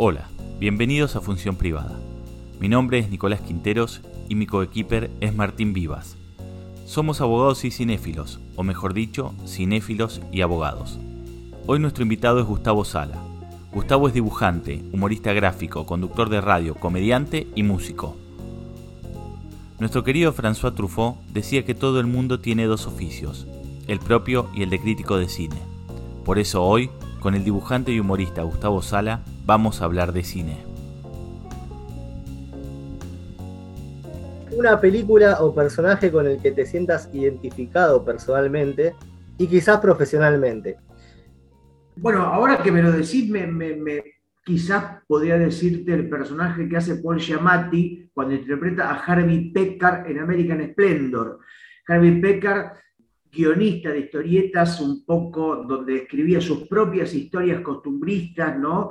Hola, bienvenidos a Función Privada. Mi nombre es Nicolás Quinteros y mi coequiper es Martín Vivas. Somos abogados y cinéfilos, o mejor dicho, cinéfilos y abogados. Hoy nuestro invitado es Gustavo Sala. Gustavo es dibujante, humorista gráfico, conductor de radio, comediante y músico. Nuestro querido François Truffaut decía que todo el mundo tiene dos oficios, el propio y el de crítico de cine. Por eso hoy, con el dibujante y humorista Gustavo Sala, vamos a hablar de cine. Una película o personaje con el que te sientas identificado personalmente y quizás profesionalmente. Bueno, ahora que me lo decís, me, quizás podría decirte el personaje que hace Paul Giamatti cuando interpreta a Harvey Pekar en American Splendor. Harvey Pekar guionista de historietas, un poco donde escribía sus propias historias costumbristas, ¿no?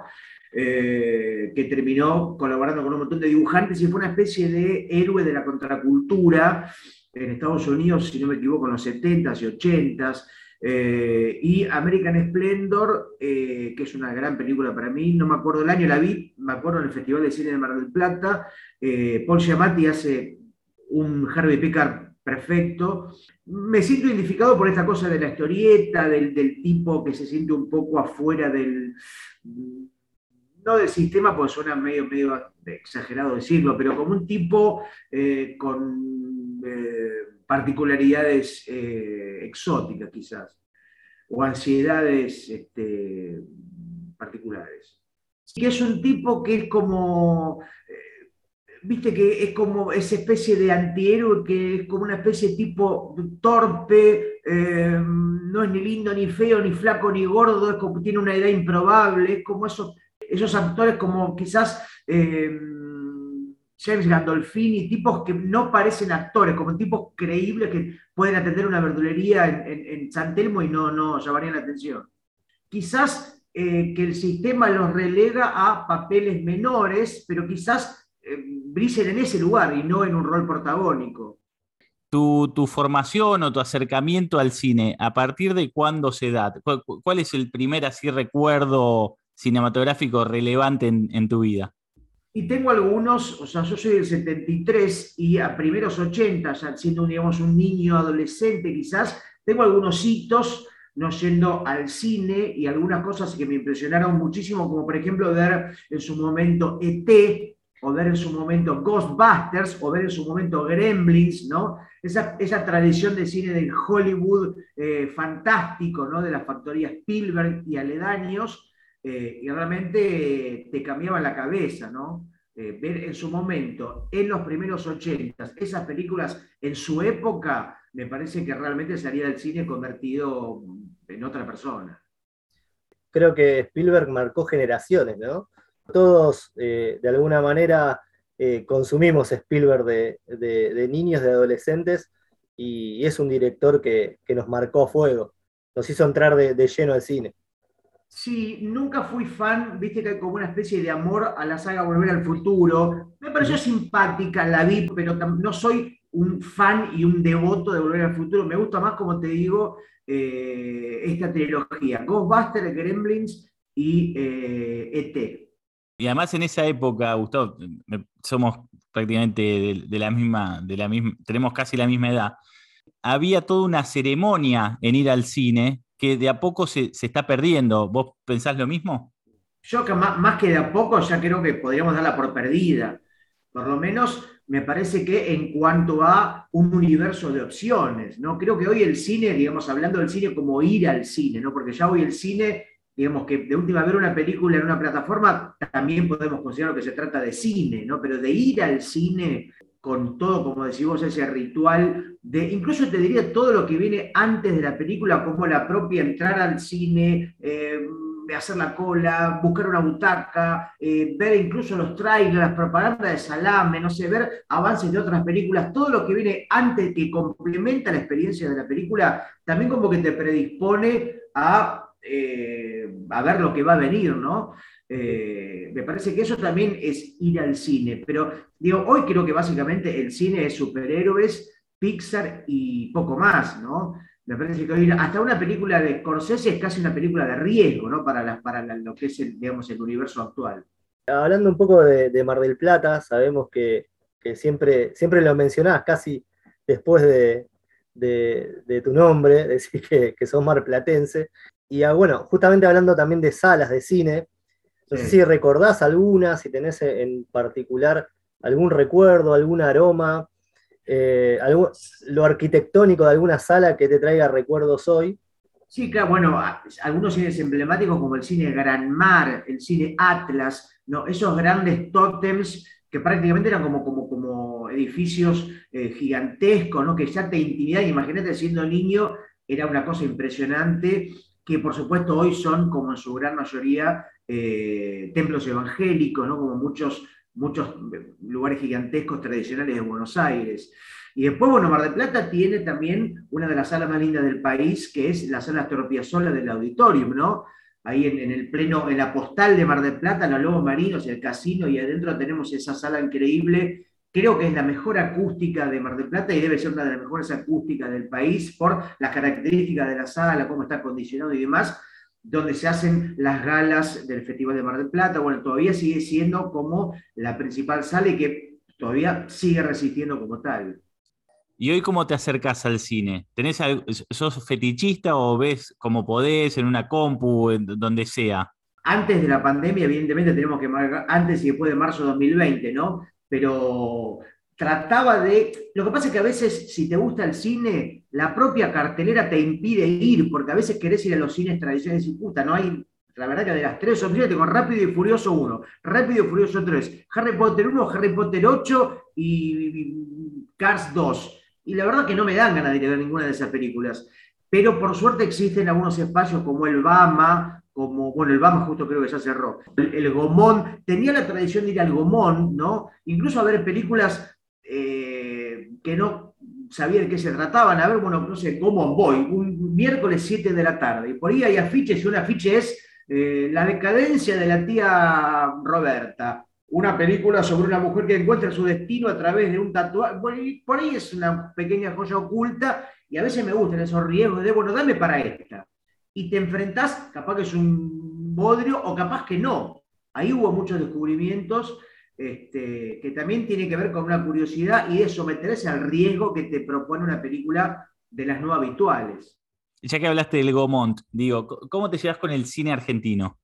Eh, que terminó colaborando con un montón de dibujantes y fue una especie de héroe de la contracultura en Estados Unidos, si no me equivoco, en los 70s y 80s. Eh, y American Splendor, eh, que es una gran película para mí, no me acuerdo el año, la vi, me acuerdo en el Festival de Cine de Mar del Plata. Paul Giamatti hace un Harvey Pekar perfecto. Me siento identificado por esta cosa de la historieta, del, tipo que se siente un poco afuera del, no del sistema, porque suena medio, medio exagerado decirlo, pero como un tipo eh, con eh, particularidades eh, exóticas quizás, o ansiedades este, particulares. Que es un tipo que es como viste que es como esa especie de antihéroe que es como una especie tipo torpe, no es ni lindo, ni feo, ni flaco, ni gordo, es como tiene una edad improbable, es como esos, esos actores como quizás eh, James Gandolfini, tipos que no parecen actores, como tipos creíbles que pueden atender una verdulería en, en, San Telmo y no, no llamarían la atención. Quizás eh, que el sistema los relega a papeles menores, pero quizás brillen en ese lugar y no en un rol protagónico. Tu, formación o tu acercamiento al cine, ¿a partir de cuándo se da? ¿Cuál, es el primer así recuerdo cinematográfico relevante en, tu vida? Y tengo algunos, o sea, yo soy del 73 y a primeros 80, ya siendo digamos, un niño adolescente quizás, tengo algunos hitos no yendo al cine y algunas cosas que me impresionaron muchísimo, como por ejemplo ver en su momento ET, o ver en su momento Ghostbusters, o ver en su momento Gremlins, ¿no? Esa, esa tradición de cine del Hollywood eh, fantástico, ¿no? De la factoría Spielberg y aledaños, eh, y realmente te cambiaba la cabeza, ¿no? Eh, ver en su momento, en los primeros 80, esas películas en su época, me parece que realmente salía del cine convertido en otra persona. Creo que Spielberg marcó generaciones, ¿no? Todos, eh, de alguna manera, eh, consumimos Spielberg de, niños, de adolescentes, y, es un director que, nos marcó fuego, nos hizo entrar de, lleno al cine. Sí, nunca fui fan, viste que hay como una especie de amor a la saga Volver al Futuro. Me pareció simpática, la vi, pero no soy un fan y un devoto de Volver al Futuro. Me gusta más, como te digo, eh, esta trilogía: Ghostbusters, Gremlins y ET. Y además en esa época, Gustavo, somos prácticamente de, la misma, de la misma, tenemos casi la misma edad. Había toda una ceremonia en ir al cine que de a poco se, está perdiendo. ¿Vos pensás lo mismo? Yo que más, más, que de a poco ya creo que podríamos darla por perdida. Por lo menos me parece que en cuanto a un universo de opciones, ¿no? Creo que hoy el cine, digamos, hablando del cine como ir al cine, ¿no? Porque ya hoy el cine digamos que de última ver una película en una plataforma también podemos considerar que se trata de cine, ¿no? Pero de ir al cine con todo, como decimos, ese ritual de, incluso te diría todo lo que viene antes de la película, como la propia entrar al cine, eh, hacer la cola, buscar una butaca, eh, ver incluso los trailers, las propagandas de salame, no sé, ver avances de otras películas, todo lo que viene antes que complementa la experiencia de la película, también como que te predispone a eh, a ver lo que va a venir, ¿no? Eh, me parece que eso también es ir al cine, pero digo, hoy creo que básicamente el cine es superhéroes, Pixar y poco más, ¿no? Me parece que hoy hasta una película de Scorsese es casi una película de riesgo, ¿no? Para, para lo que es, el, digamos, el universo actual. Hablando un poco de, Mar del Plata, sabemos que, siempre, siempre lo mencionás casi después de, tu nombre, decir que, que sos marplatense. Y ah, bueno, justamente hablando también de salas de cine, no sé si recordás alguna, si tenés en particular algún recuerdo, algún aroma, eh, lo arquitectónico de alguna sala que te traiga recuerdos hoy. Sí, claro, bueno, algunos cines emblemáticos como el cine Gran Mar, el cine Atlas, ¿no? esos grandes tótems que prácticamente eran como, como, como edificios eh, gigantescos, ¿no? que ya te intimidan, imagínate siendo niño, era una cosa impresionante, que por supuesto hoy son, como en su gran mayoría, eh, templos evangélicos, ¿no? como muchos muchos lugares gigantescos tradicionales de Buenos Aires. Y después, bueno, Mar del Plata tiene también una de las salas más lindas del país, que es la sala Astor Piazzolla del Auditorium, ¿no? Ahí en, el pleno, en la postal de Mar del Plata, los Lobos Marinos, el casino, y adentro tenemos esa sala increíble. Creo que es la mejor acústica de Mar del Plata y debe ser una de las mejores acústicas del país por las características de la sala, cómo está acondicionado y demás donde se hacen las galas del Festival de Mar del Plata. Bueno, todavía sigue siendo como la principal sala y que todavía sigue resistiendo como tal. ¿Y hoy cómo te acercas al cine? ¿Tenés, ¿Sos fetichista o ves como podés en una compu, en donde sea? Antes de la pandemia, evidentemente tenemos que marcar antes y después de marzo de 2020, ¿no? Pero trataba de... Lo que pasa es que a veces, si te gusta el cine, la propia cartelera te impide ir, porque a veces querés ir a los cines tradicionales y puta, no hay... La verdad que de las tres opciones tengo Rápido y Furioso 1, Rápido y Furioso 3, Harry Potter 1, Harry Potter 8 y Cars 2. Y la verdad que no me dan ganas de ir a ninguna de esas películas. Pero por suerte existen algunos espacios como el Bama, como, bueno, el Bama justo creo que ya cerró, el, el, Gomón, tenía la tradición de ir al Gomón, ¿no? Incluso a ver películas eh, que no sabía de qué se trataban. A ver, bueno, no sé, cómo voy, un miércoles 7 de la tarde, y por ahí hay afiches, y un afiche es eh, La decadencia de la tía Roberta, una película sobre una mujer que encuentra su destino a través de un tatuaje. Por ahí, es una pequeña joya oculta, y a veces me gustan esos riesgos de, bueno, dame para esta. Y te enfrentás, capaz que es un bodrio, o capaz que no. Ahí hubo muchos descubrimientos este, que también tiene que ver con una curiosidad y es someterse al riesgo que te propone una película de las no habituales. Ya que hablaste del Gomont, digo, ¿cómo te llevas con el cine argentino?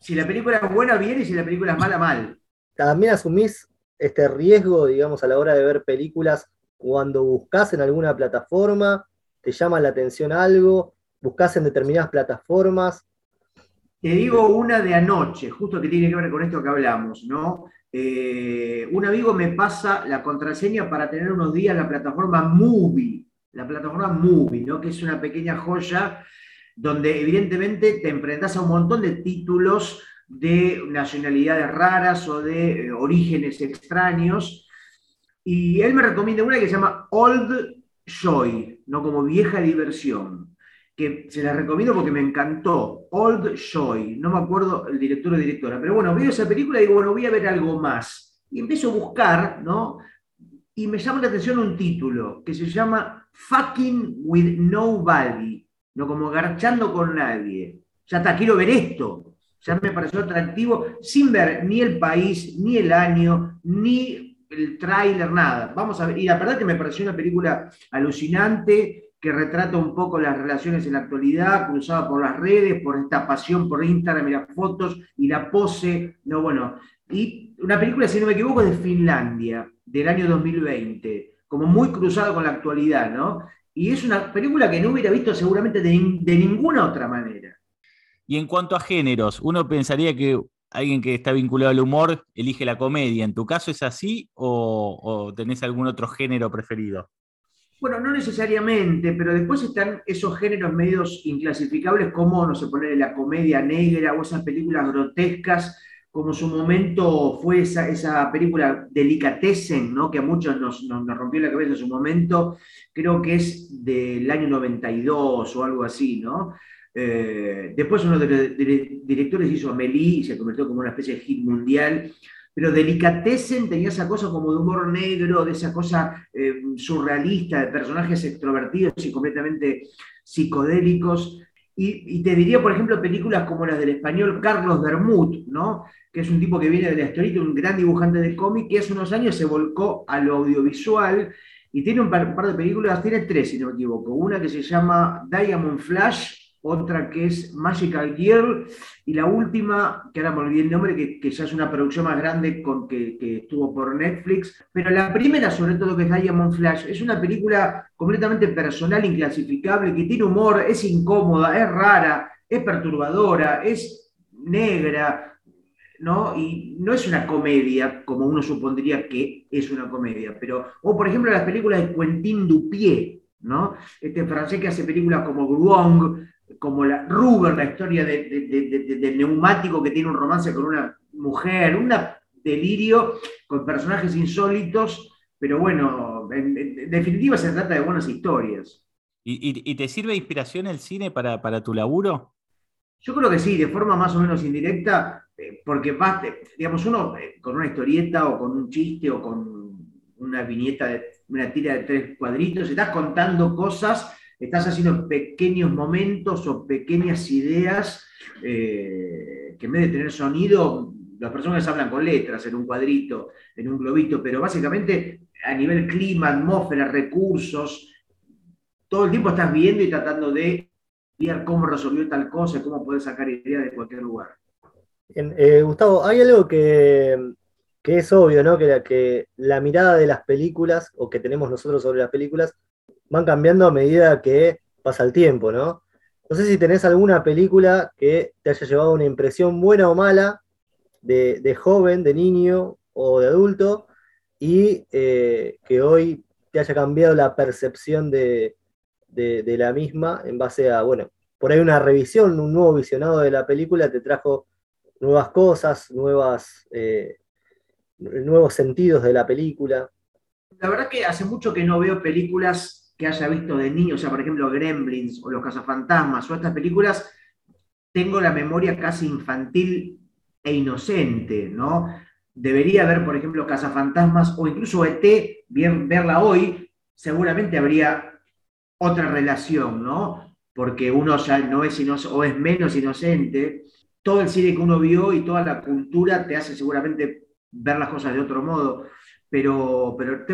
Si la película es buena, bien, y si la película es mala, mal. También asumís este riesgo, digamos, a la hora de ver películas cuando buscas en alguna plataforma, te llama la atención algo, buscas en determinadas plataformas. Te digo una de anoche, justo que tiene que ver con esto que hablamos, ¿no? Eh, un amigo me pasa la contraseña para tener unos días la plataforma Movie, la plataforma Movie, ¿no? que es una pequeña joya donde evidentemente te enfrentas a un montón de títulos de nacionalidades raras o de eh, orígenes extraños. Y él me recomienda una que se llama Old Joy, ¿no? como vieja diversión que se la recomiendo porque me encantó, Old Joy, no me acuerdo el director o directora, pero bueno, veo esa película y digo, bueno, voy a ver algo más. Y empiezo a buscar, ¿no? Y me llama la atención un título que se llama Fucking with Nobody, ¿no? Como garchando con nadie. Ya está, quiero ver esto. Ya me pareció atractivo, sin ver ni el país, ni el año, ni el tráiler, nada. Vamos a ver. Y la verdad que me pareció una película alucinante, que retrata un poco las relaciones en la actualidad, cruzada por las redes, por esta pasión por Instagram y las fotos y la pose. No, bueno, y una película, si no me equivoco, de Finlandia, del año 2020, como muy cruzada con la actualidad, ¿no? Y es una película que no hubiera visto seguramente de, ninguna otra manera. Y en cuanto a géneros, uno pensaría que alguien que está vinculado al humor elige la comedia. ¿En tu caso es así o tenés algún otro género preferido? Bueno, no necesariamente, pero después están esos géneros medios inclasificables como, no sé, poner la comedia negra o esas películas grotescas, como su momento fue esa, esa película Delicatessen, ¿no? que a muchos nos, nos, rompió la cabeza en su momento, creo que es del año 92 o algo así, ¿no? Eh, después uno de los directores hizo Amélie y se convirtió como una especie de hit mundial pero Delicatessen tenía esa cosa como de humor negro, de esa cosa eh, surrealista, de personajes extrovertidos y completamente psicodélicos. Y, te diría, por ejemplo, películas como las del español Carlos Bermud, ¿no? que es un tipo que viene de la historieta, un gran dibujante de cómic, que hace unos años se volcó a lo audiovisual y tiene un par, de películas, tiene tres si no me equivoco. Una que se llama Diamond Flash, otra que es Magical Girl, y la última, que ahora me olvidé el nombre, que, ya es una producción más grande con, que, que, estuvo por Netflix, pero la primera, sobre todo, que es Diamond Flash, es una película completamente personal, inclasificable, que tiene humor, es incómoda, es rara, es perturbadora, es negra, ¿no? Y no es una comedia, como uno supondría que es una comedia, pero, o por ejemplo las películas de Quentin Dupié, ¿no? Este francés que hace películas como Gruong, como la Ruber, la historia del neumático que tiene un romance con una mujer, un delirio con personajes insólitos, pero bueno, en, definitiva se trata de buenas historias. ¿Y, te sirve de inspiración el cine para, para, tu laburo? Yo creo que sí, de forma más o menos indirecta, eh, porque vas, digamos, uno eh, con una historieta o con un chiste o con una viñeta, de, una tira de tres cuadritos, estás contando cosas estás haciendo pequeños momentos o pequeñas ideas eh, que en vez de tener sonido, las personas hablan con letras en un cuadrito, en un globito, pero básicamente a nivel clima, atmósfera, recursos, todo el tiempo estás viendo y tratando de ver cómo resolvió tal cosa, cómo puedes sacar ideas de cualquier lugar. Eh, Gustavo, hay algo que, es obvio, ¿no? Que que la mirada de las películas, o que tenemos nosotros sobre las películas, van cambiando a medida que pasa el tiempo, ¿no? No sé si tenés alguna película que te haya llevado una impresión buena o mala de, joven, de niño o de adulto y eh, que hoy te haya cambiado la percepción de, la misma en base a, bueno, por ahí una revisión, un nuevo visionado de la película te trajo nuevas cosas, nuevas, eh, nuevos sentidos de la película. La verdad que hace mucho que no veo películas que haya visto de niño, o sea, por ejemplo, Gremlins o Los Cazafantasmas o estas películas, tengo la memoria casi infantil e inocente, ¿no? Debería ver, por ejemplo, Cazafantasmas o incluso ET, bien, verla hoy, seguramente habría otra relación, ¿no? Porque uno ya no es o es menos inocente. Todo el cine que uno vio y toda la cultura te hace seguramente ver las cosas de otro modo pero, pero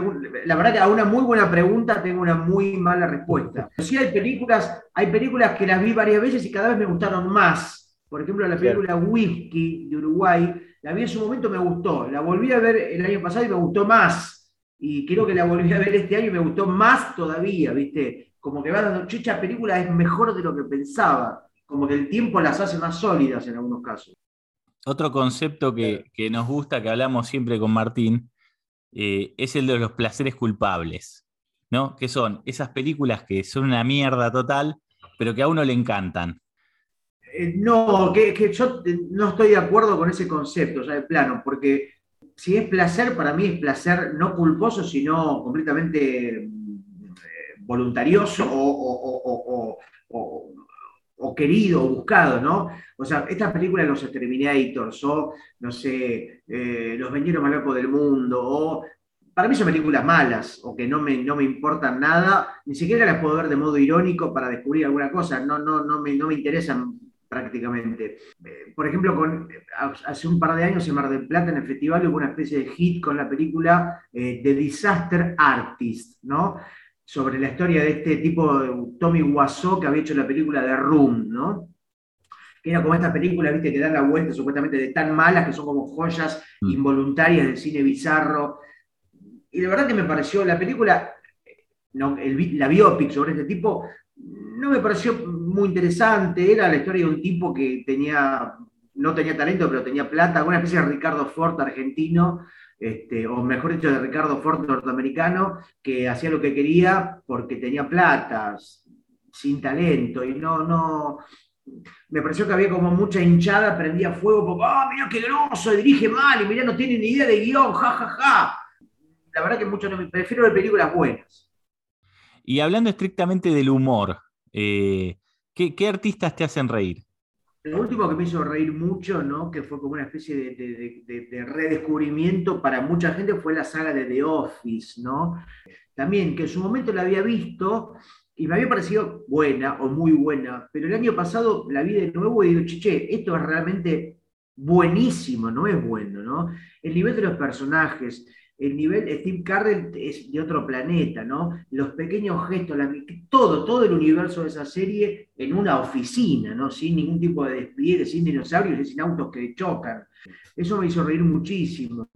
la verdad que a una muy buena pregunta tengo una muy mala respuesta. Sí hay películas, hay películas que las vi varias veces y cada vez me gustaron más. Por ejemplo, la película Whisky de Uruguay, la vi en su momento, me gustó. La volví a ver el año pasado y me gustó más. Y creo que la volví a ver este año y me gustó más todavía, ¿viste? Como que va dando chicha, película es mejor de lo que pensaba. Como que el tiempo las hace más sólidas en algunos casos. Otro concepto que, que nos gusta, que hablamos siempre con Martín, eh, es el de los placeres culpables, ¿no? Que son esas películas que son una mierda total, pero que a uno le encantan. Eh, no, que, yo no estoy de acuerdo con ese concepto, ya de plano, porque si es placer, para mí es placer no culposo, sino completamente mm, eh, voluntarioso o querido o buscado, ¿no? O sea, estas películas, los Terminators, o, no sé, eh, Los Vendieron más locos del mundo, o para mí son películas malas, o que no me, no me importan nada, ni siquiera las puedo ver de modo irónico para descubrir alguna cosa, no, no, no, me, no me interesan prácticamente. Eh, por ejemplo, con, hace un par de años en Mar del Plata, en el festival, hubo una especie de hit con la película eh, The Disaster Artist, ¿no? Sobre la historia de este tipo, Tommy Wiseau, que había hecho la película de Room, ¿no? Que era como esta película, viste, que dan la vuelta supuestamente de tan malas que son como joyas mm. involuntarias del cine bizarro. Y la verdad que me pareció, la película, no, la biopic sobre este tipo, no me pareció muy interesante. Era la historia de un tipo que tenía, no tenía talento, pero tenía plata, una especie de Ricardo Ford argentino, este, o mejor dicho, de Ricardo Ford norteamericano, que hacía lo que quería porque tenía plata, sin talento, y no, no, me pareció que había como mucha hinchada, prendía fuego, porque, ah, mira qué groso, dirige mal, y mira, no tiene ni idea de guion, ja, ja, ja. La verdad que mucho no, prefiero ver películas buenas. Y hablando estrictamente del humor, eh, ¿qué artistas te hacen reír? Lo último que me hizo reír mucho, ¿no? que fue como una especie de, redescubrimiento para mucha gente, fue la saga de The Office, ¿no? También, que en su momento la había visto, y me había parecido buena o muy buena, pero el año pasado la vi de nuevo y digo, chiche, esto es realmente buenísimo, no es bueno, ¿no? El nivel de los personajes, el nivel, Steve Carell es de otro planeta, ¿no? Los pequeños gestos, todo, todo el universo de esa serie en una oficina, ¿no? Sin ningún tipo de despliegue, sin dinosaurios sin autos que chocan. Eso me hizo reír muchísimo.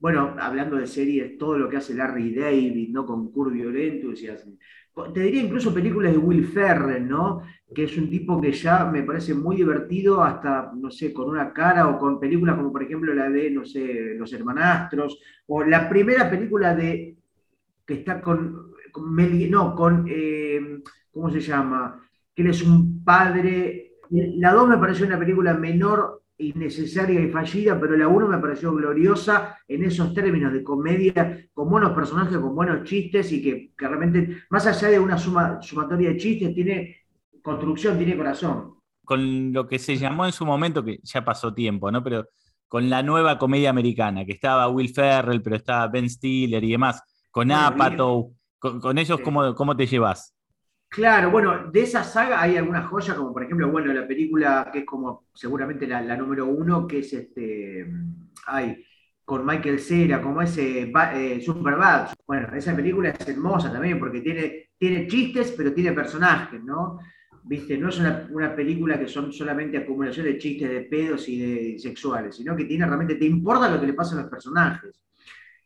Bueno, hablando de series, todo lo que hace Larry David, ¿no? Con Curve Violento, y así te diría incluso películas de Will Ferrell, ¿no? Que es un tipo que ya me parece muy divertido, hasta, no sé, con una cara o con películas como por ejemplo la de, no sé, Los Hermanastros, o la primera película de, que está con, no, con, eh, ¿cómo se llama? Que él es un padre. La 2 me pareció una película menor innecesaria y fallida, pero la 1 me pareció gloriosa en esos términos de comedia, con buenos personajes, con buenos chistes y que, realmente, más allá de una suma, sumatoria de chistes, tiene construcción, tiene corazón. Con lo que se llamó en su momento, que ya pasó tiempo, ¿no? Pero con la nueva comedia americana, que estaba Will Ferrell, pero estaba Ben Stiller y demás, con Apatow, con, ellos, ¿cómo, ¿cómo te llevas? Claro, bueno, de esa saga hay algunas joyas, como por ejemplo, bueno, la película que es como seguramente la, número uno, que es este, ay, con Michael Cera, como ese eh, Superbad. Bueno, esa película es hermosa también porque tiene, tiene chistes, pero tiene personajes, ¿no? ¿Viste? No es una, película que son solamente acumulación de chistes de pedos y de sexuales, sino que tiene realmente, te importa lo que le pasa a los personajes.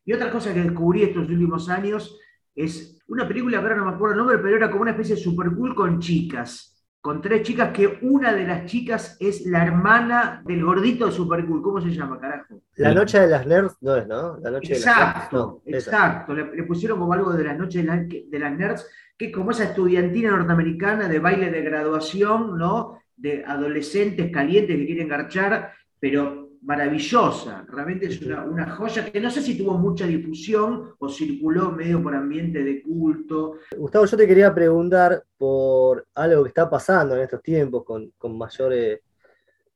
Y otra cosa que descubrí estos últimos años es una película, ahora no me acuerdo el nombre, pero era como una especie de super cool con chicas. Con tres chicas, que una de las chicas es la hermana del gordito de Super Cool. ¿Cómo se llama, carajo? La noche de las nerds, no es, ¿no? La noche exacto, de las exacto. Le, pusieron como algo de la noche de, las nerds, que es como esa estudiantina norteamericana de baile de graduación, ¿no? De adolescentes calientes que quieren garchar, pero maravillosa, realmente es una, joya que no sé si tuvo mucha difusión o circuló medio por ambiente de culto. Gustavo, yo te quería preguntar por algo que está pasando en estos tiempos con, con mayor,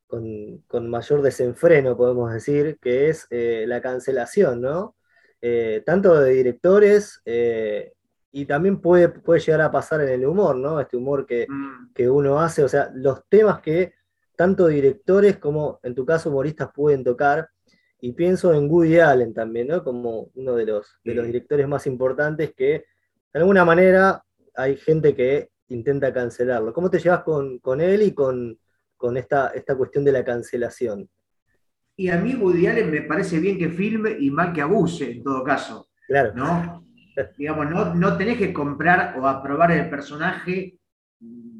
con, mayor desenfreno, podemos decir, que es eh, la cancelación, ¿no? Eh, tanto de directores eh, y también puede, puede llegar a pasar en el humor, ¿no? Este humor que, mm. que uno hace, o sea, los temas que tanto directores como en tu caso humoristas pueden tocar. Y pienso en Woody Allen también, ¿no? Como uno de los, de los directores más importantes que de alguna manera hay gente que intenta cancelarlo. ¿Cómo te llevas con, él y con, con esta, esta cuestión de la cancelación? Y a mí Woody Allen me parece bien que filme y mal que abuse, en todo caso. Claro. ¿no? Digamos, no, no tenés que comprar o aprobar el personaje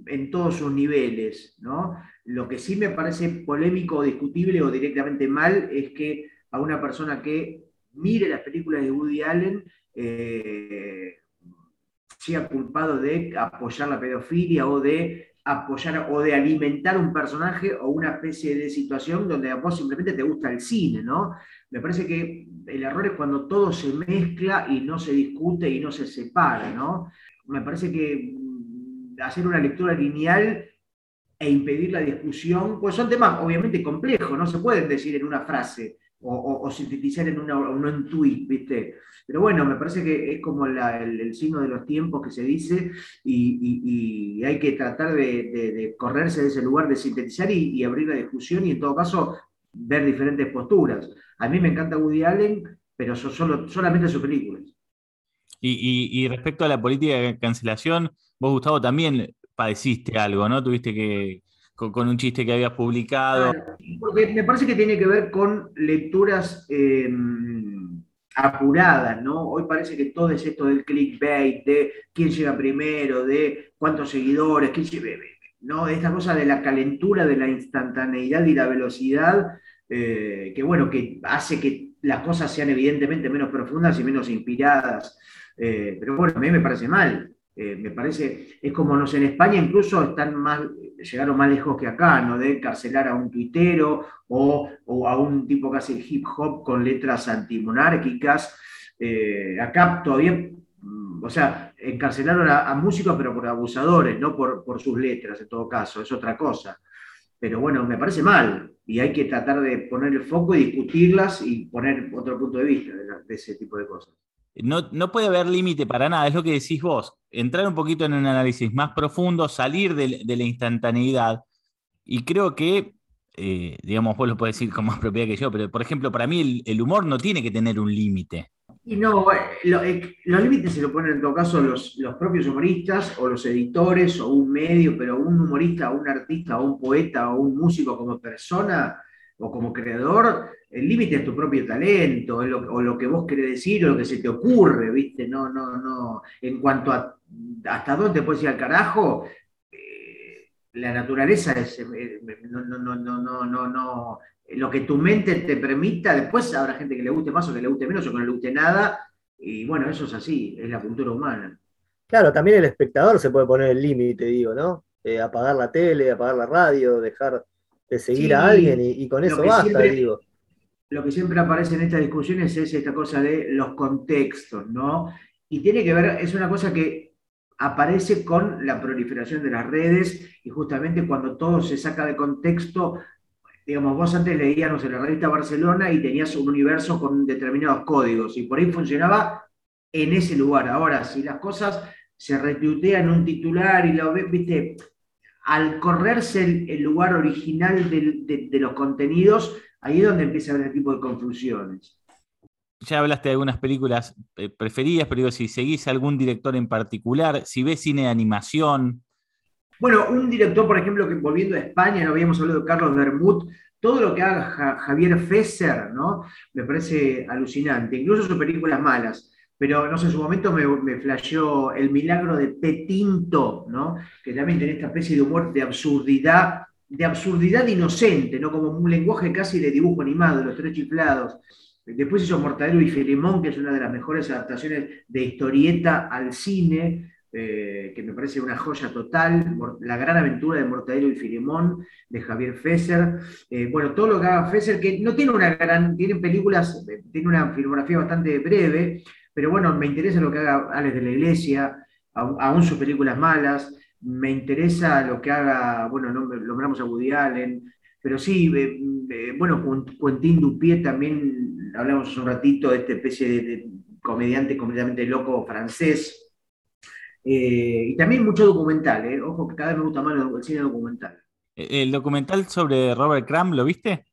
en todos sus niveles, ¿no? Lo que sí me parece polémico discutible o directamente mal es que a una persona que mire las películas de Woody Allen eh, sea culpado de apoyar la pedofilia o de apoyar o de alimentar un personaje o una especie de situación donde a vos simplemente te gusta el cine, ¿no? Me parece que el error es cuando todo se mezcla y no se discute y no se separa, ¿no? Me parece que hacer una lectura lineal e impedir la discusión, pues son temas obviamente complejos, no se pueden decir en una frase o, sintetizar en, una, un tweet, ¿viste? Pero bueno, me parece que es como el, signo de los tiempos que se dice y, hay que tratar de, correrse de ese lugar de sintetizar y, abrir la discusión y en todo caso ver diferentes posturas. A mí me encanta Woody Allen, pero solo, solamente sus películas. Y, respecto a la política de cancelación, vos, Gustavo, también padeciste algo, ¿no? Tuviste que, con, un chiste que habías publicado. porque me parece que tiene que ver con lecturas em, apuradas, ¿no? Hoy parece que todo es esto del clickbait, de quién llega primero, de cuántos seguidores, quién ¿no? Esta cosa de la calentura, de la instantaneidad y la velocidad, eh, que bueno, que hace que las cosas sean evidentemente menos profundas y menos inspiradas. Eh, pero bueno, a mí me parece mal. Eh, me parece, es como, no en España incluso están más, llegaron más lejos que acá, ¿no? De encarcelar a un tuitero o, a un tipo que hace hip hop con letras antimonárquicas. Eh, acá todavía, mm, o sea, encarcelaron a, músicos, pero por abusadores, no por, por, sus letras, en todo caso, es otra cosa. Pero bueno, me parece mal y hay que tratar de poner el foco y discutirlas y poner otro punto de vista de ese tipo de cosas. No, no puede haber límite para nada, es lo que decís vos. Entrar un poquito en un análisis más profundo, salir de, la instantaneidad. Y creo que, eh, digamos, vos lo podés decir con más propiedad que yo, pero por ejemplo, para mí el, humor no tiene que tener un límite. Y no, eh, los límites se lo ponen en todo caso los, los, propios humoristas o los editores o un medio, pero un humorista o un artista o un poeta o un músico como persona o como creador, el límite es tu propio talento, o lo que vos querés decir, o lo que se te ocurre, ¿viste? No, no, no. En cuanto a hasta dónde puedes ir al carajo, eh, la naturaleza es. Eh, no, no, no, no, no, no, Lo que tu mente te permita, después habrá gente que le guste más o que le guste menos o que no le guste nada, y bueno, eso es así, es la cultura humana. Claro, también el espectador se puede poner el límite, digo, ¿no? Eh, apagar la tele, apagar la radio, dejar de seguir a alguien y, con eso basta, digo. Lo que siempre aparece en estas discusiones es esta cosa de los contextos, ¿no? Y tiene que ver, es una cosa que aparece con la proliferación de las redes y justamente cuando todo se saca de contexto, digamos, vos antes leíamos en la revista Barcelona y tenías un universo con determinados códigos y por ahí funcionaba en ese lugar. Ahora, si las cosas se retuitean un titular y lo ves, viste, al correrse el, lugar original de, los contenidos, ahí es donde empieza a haber ese tipo de confusiones. Ya hablaste de algunas películas eh, preferidas, pero digo, si seguís algún director en particular, si ves cine de animación. Bueno, un director, por ejemplo, que volviendo a España, no habíamos hablado de Carlos Bermud, todo lo que haga Javier Fesser, ¿no? Me parece alucinante, incluso sus películas malas pero no sé, en su momento me, me flasheó el milagro de Petinto, ¿no? que también tiene esta especie de humor de absurdidad, de absurdidad inocente, ¿no? como un lenguaje casi de dibujo animado, los tres chiflados. Después hizo Mortadelo y Filemón, que es una de las mejores adaptaciones de historieta al cine, eh, que me parece una joya total, La gran aventura de Mortadelo y Filemón, de Javier Fesser. Eh, bueno, todo lo que haga Fesser, que no tiene una gran, tiene películas, eh, tiene una filmografía bastante breve, pero bueno, me interesa lo que haga Alex de la Iglesia, aún sus películas malas, me interesa lo que haga, bueno, nombramos a Woody Allen, pero sí, eh, eh, bueno, Quentin Dupié también, hablamos hace un ratito de esta especie de, comediante completamente loco francés, eh, y también mucho documental, ojo que cada vez me gusta más el cine documental. ¿El documental sobre Robert Crumb lo viste?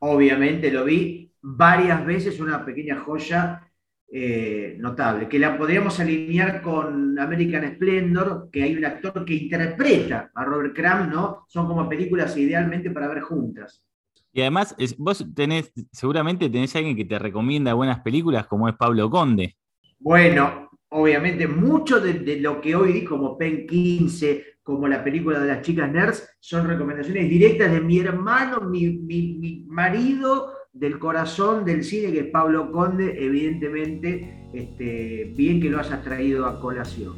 Obviamente lo vi varias veces, una pequeña joya eh, notable, que la podríamos alinear con American Splendor, que hay un actor que interpreta a Robert Crumb, ¿no? Son como películas idealmente para ver juntas. Y además, vos tenés, seguramente tenés alguien que te recomienda buenas películas, como es Pablo Conde. Bueno, obviamente, mucho de, lo que hoy di, como Pen 15, como la película de las chicas nerds, son recomendaciones directas de mi hermano, mi marido, del corazón del cine, que es Pablo Conde, evidentemente, este, bien que lo hayas traído a colación.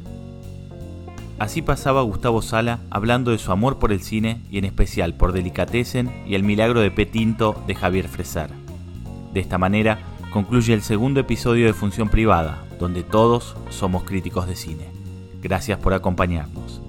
Así pasaba Gustavo Sala hablando de su amor por el cine y en especial por Delicatessen y el milagro de Petinto de Javier Fresar. De esta manera concluye el segundo episodio de Función Privada, donde todos somos críticos de cine. Gracias por acompañarnos.